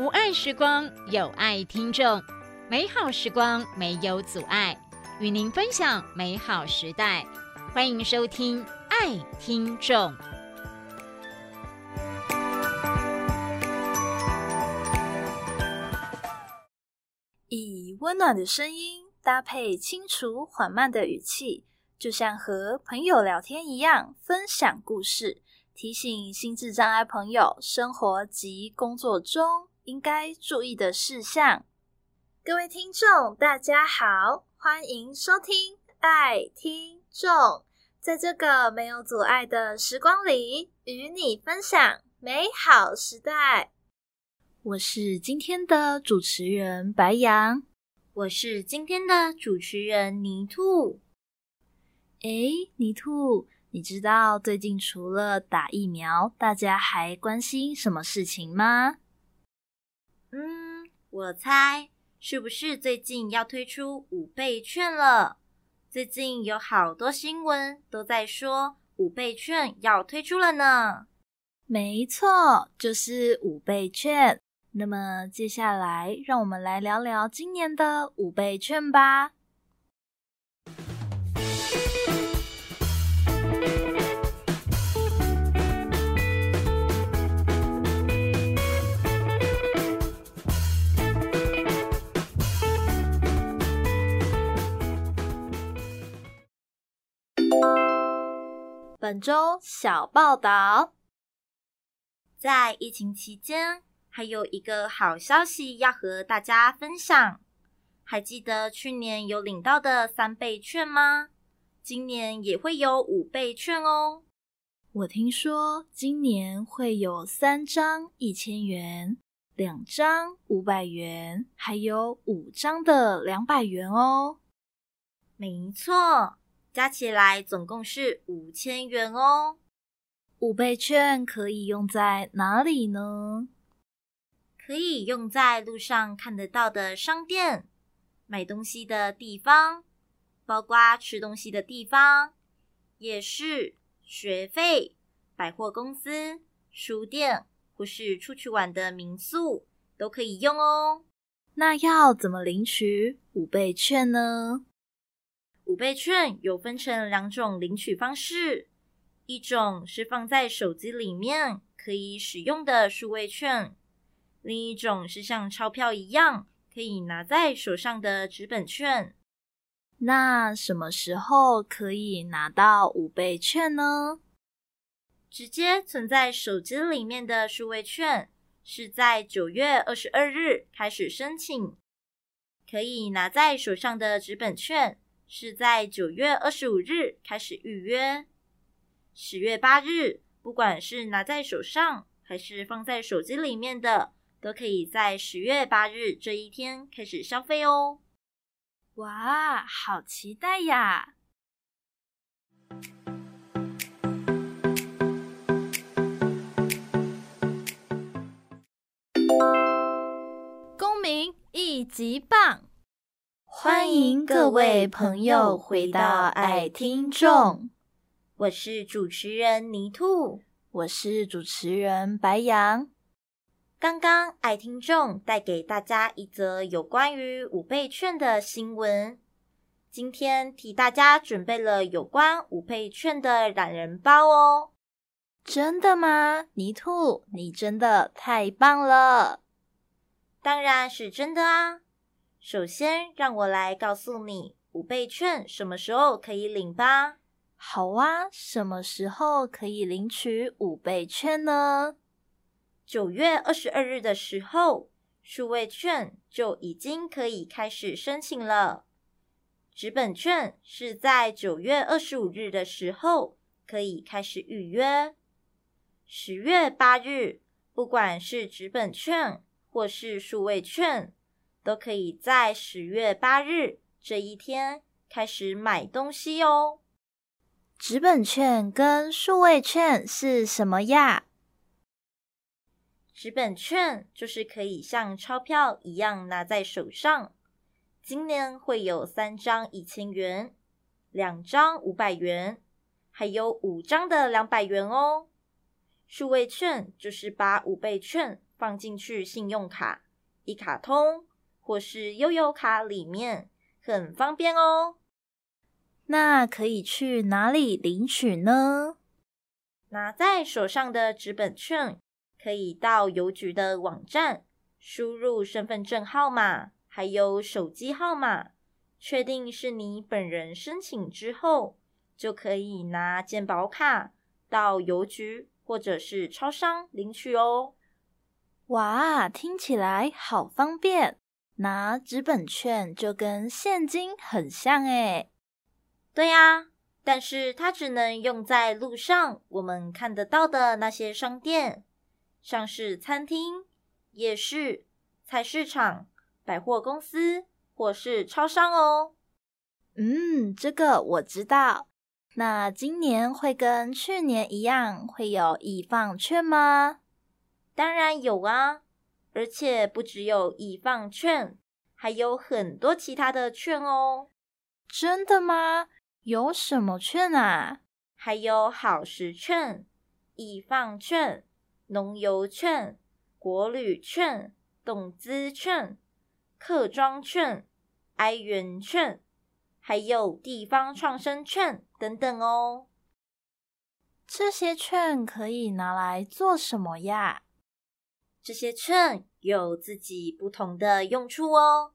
无爱时光有爱听众，美好时光没有阻碍，与您分享美好时代。欢迎收听《爱听众》。以温暖的声音搭配清楚缓慢的语气，就像和朋友聊天一样，分享故事，提醒心智障碍朋友生活及工作中应该注意的事项。各位听众，大家好，欢迎收听《爱听众》，在这个没有阻碍的时光里，与你分享美好时代。我是今天的主持人白羊，我是今天的主持人泥兔。诶，泥兔，你知道最近除了打疫苗，大家还关心什么事情吗？嗯，我猜是不是最近要推出五倍券了？最近有好多新闻都在说五倍券要推出了呢。没错，就是五倍券。那么接下来，让我们来聊聊今年的五倍券吧。本周小报道，在疫情期间。还有一个好消息要和大家分享，还记得去年有领到的三倍券吗？今年也会有五倍券哦。我听说今年会有三张一千元，两张五百元，还有五张的两百元哦。没错，加起来总共是五千元哦。五倍券可以用在哪里呢？可以用在路上看得到的商店、买东西的地方，包括吃东西的地方、夜市、学费、百货公司、书店，或是出去玩的民宿，都可以用哦。那要怎么领取五倍券呢？五倍券有分成两种领取方式，一种是放在手机里面可以使用的数位券。另一种是像钞票一样可以拿在手上的纸本券。那什么时候可以拿到五倍券呢？直接存在手机里面的数位券是在九月二十二日开始申请，可以拿在手上的纸本券是在九月二十五日开始预约。十月八日，不管是拿在手上还是放在手机里面的。都可以在十月八日这一天开始消费哦！哇，好期待呀！公民一级棒，欢迎各位朋友回到爱听众。我是主持人泥兔，我是主持人白羊。刚刚爱听众带给大家一则有关于五倍券的新闻。今天替大家准备了有关五倍券的懒人包哦。真的吗？泥兔，你真的太棒了！当然是真的啊。首先，让我来告诉你五倍券什么时候可以领吧。好啊，什么时候可以领取五倍券呢？九月二十二日的时候，数位券就已经可以开始申请了。纸本券是在九月二十五日的时候可以开始预约。十月八日，不管是纸本券或是数位券，都可以在十月八日这一天开始买东西哦。纸本券跟数位券是什么呀？纸本券就是可以像钞票一样拿在手上，今年会有三张一千元，两张五百元，还有五张的两百元哦。数位券就是把五倍券放进去信用卡、一卡通或是悠游卡里面，很方便哦。那可以去哪里领取呢？拿在手上的纸本券，可以到邮局的网站，输入身份证号码还有手机号码，确定是你本人申请之后，就可以拿健保卡到邮局或者是超商领取哦。哇，听起来好方便！拿纸本券就跟现金很像诶。对呀，但是它只能用在路上我们看得到的那些商店，像是餐厅、夜市、菜市场、百货公司或是超商哦。嗯，这个我知道。那今年会跟去年一样，会有易放券吗？当然有啊，而且不只有易放券，还有很多其他的券哦。真的吗？有什么券啊？还有好食券、易放券、农游券、国旅券、董资券、客庄券、哀元券，还有地方创生券等等哦。这些券可以拿来做什么呀？这些券有自己不同的用处哦，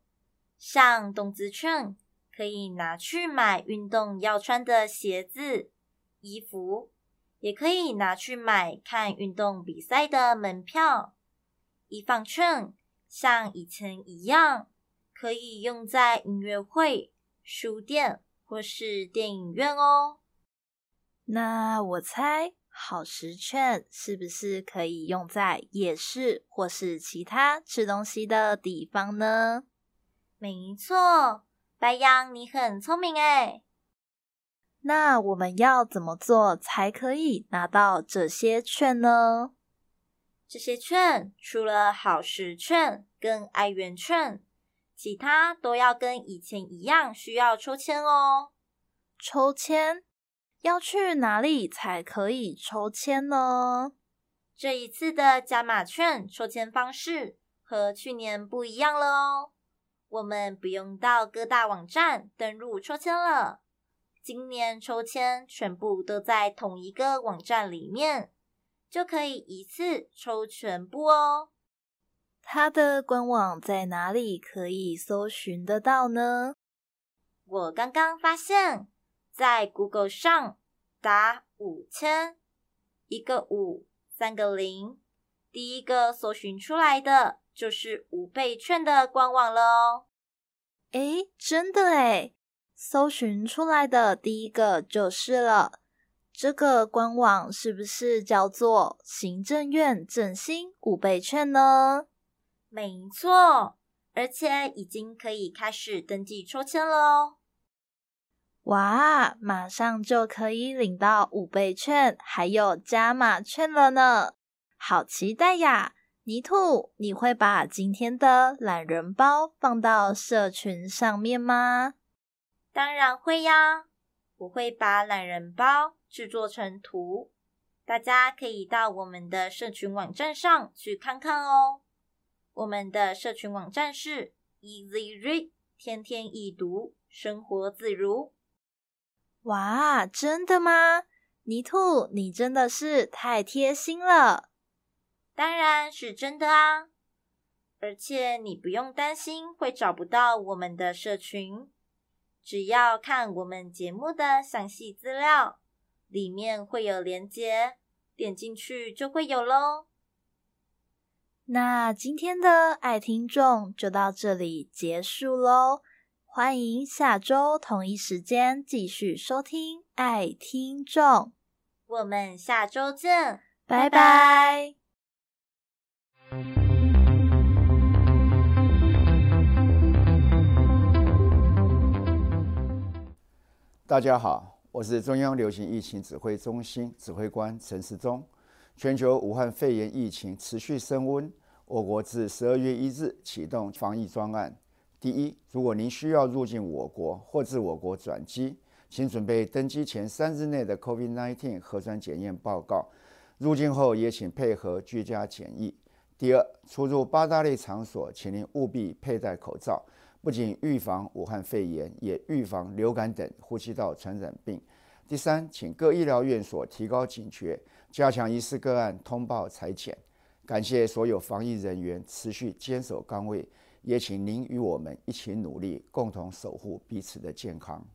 像动资券。可以拿去买运动要穿的鞋子、衣服，也可以拿去买看运动比赛的门票。一放券像以前一样，可以用在音乐会、书店或是电影院哦。那我猜好食券是不是可以用在夜市或是其他吃东西的地方呢？没错。白羊，你很聪明哎。那我们要怎么做才可以拿到这些券呢？这些券除了好食券跟爱元券，其他都要跟以前一样，需要抽签哦。抽签要去哪里才可以抽签呢？这一次的加码券抽签方式和去年不一样了哦。我们不用到各大网站登录抽签了，今年抽签全部都在同一个网站里面，就可以一次抽全部哦。它的官网在哪里可以搜寻得到呢？我刚刚发现，在 Google 上打五千，一个五，三个零，第一个搜寻出来的。就是五倍券的官网了哦。诶，真的诶，搜寻出来的第一个就是了。这个官网是不是叫做行政院振兴五倍券呢？没错，而且已经可以开始登记抽签了哦。哇，马上就可以领到五倍券，还有加码券了呢，好期待呀！泥兔，你会把今天的懒人包放到社群上面吗？当然会呀！我会把懒人包制作成图，大家可以到我们的社群网站上去看看哦。我们的社群网站是 Easy Read，天天易读，生活自如。哇，真的吗？泥兔，你真的是太贴心了。当然是真的啊！而且你不用担心会找不到我们的社群，只要看我们节目的详细资料，里面会有连接，点进去就会有喽。那今天的爱听众就到这里结束喽，欢迎下周同一时间继续收听爱听众，我们下周见，拜拜。大家好，我是中央流行疫情指挥中心指挥官陈时中。全球武汉肺炎疫情持续升温，我国自十二月一日启动防疫专案。第一，如果您需要入境我国或自我国转机，请准备登机前三日内的 COVID-19 核酸检验报告。入境后也请配合居家检疫。第二，出入八大类场所，请您务必佩戴口罩，不仅预防武汉肺炎，也预防流感等呼吸道传染病。第三，请各医疗院所提高警觉，加强疑似个案通报裁剪。感谢所有防疫人员持续坚守岗位，也请您与我们一起努力，共同守护彼此的健康。